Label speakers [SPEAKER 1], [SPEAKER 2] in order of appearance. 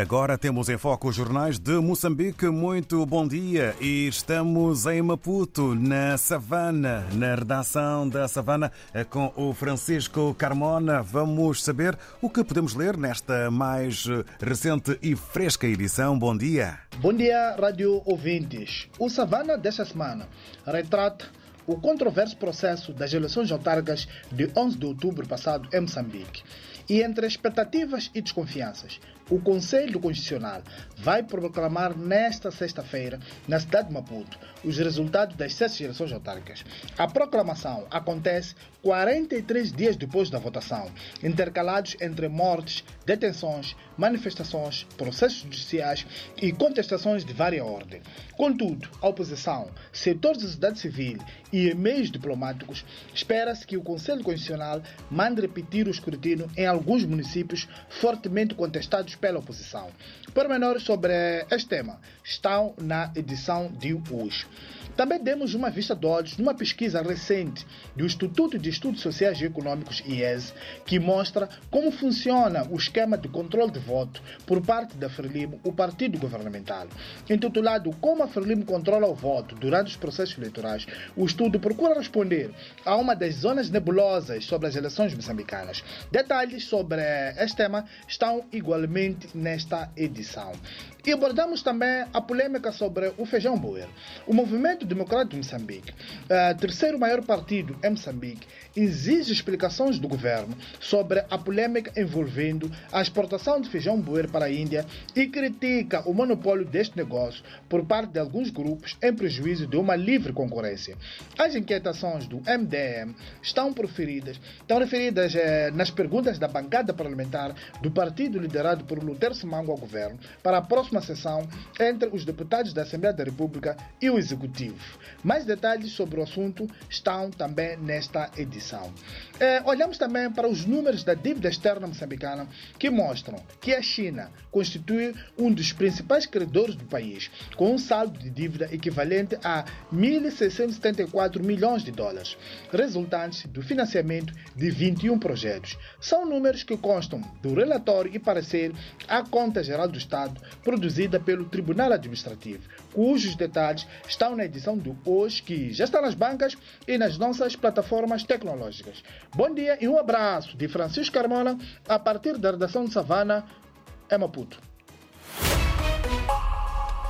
[SPEAKER 1] Agora temos em foco os jornais de Moçambique. Muito bom dia e estamos em Maputo, na Savana, na redação da Savana, com o Francisco Carmona. Vamos saber o que podemos ler nesta mais recente e fresca edição. Bom dia.
[SPEAKER 2] Bom dia, rádio ouvintes. O Savana desta semana retrata o controverso processo das eleições autárquicas de 11 de outubro passado em Moçambique. E entre expectativas e desconfianças, o Conselho Constitucional vai proclamar nesta sexta-feira, na cidade de Maputo, os resultados das sete eleições autárquicas. A proclamação acontece 43 dias depois da votação, intercalados entre mortes, detenções, manifestações, processos judiciais e contestações de vária ordem. Contudo, a oposição, setores da sociedade civil e meios diplomáticos, espera-se que o Conselho Constitucional mande repetir o escrutínio em alguns municípios fortemente contestados pela oposição. Pormenores sobre este tema estão na edição de hoje. Também demos uma vista de olhos numa pesquisa recente do Instituto de Estudos Sociais e Econômicos, IES, que mostra como funciona o esquema de controle de voto por parte da Frelimo, o partido governamental. Intitulado Como a Frelimo controla o voto durante os processos eleitorais, o estudo procura responder a uma das zonas nebulosas sobre as eleições moçambicanas. Detalhes sobre este tema estão igualmente nesta edição. E abordamos também a polêmica sobre o feijão boer. O movimento Democrático de Moçambique, uh, terceiro maior partido em Moçambique, exige explicações do governo sobre a polêmica envolvendo a exportação de feijão boer para a Índia e critica o monopólio deste negócio por parte de alguns grupos em prejuízo de uma livre concorrência. As inquietações do MDM estão proferidas, estão referidas eh, nas perguntas da bancada parlamentar do partido liderado por Lutero Simango ao governo para a próxima sessão entre os deputados da Assembleia da República e o Executivo. Mais detalhes sobre o assunto estão também nesta edição. É, olhamos também para os números da dívida externa moçambicana que mostram que a China constitui um dos principais credores do país, com um saldo de dívida equivalente a 1.674 milhões de dólares, resultantes do financiamento de 21 projetos. São números que constam do relatório e parecer à Conta Geral do Estado, produzida pelo Tribunal Administrativo, cujos detalhes estão na edição do hoje, que já está nas bancas e nas nossas plataformas tecnológicas. Bom dia e um abraço de Francisco Carmona, a partir da redação de Savana, é Maputo.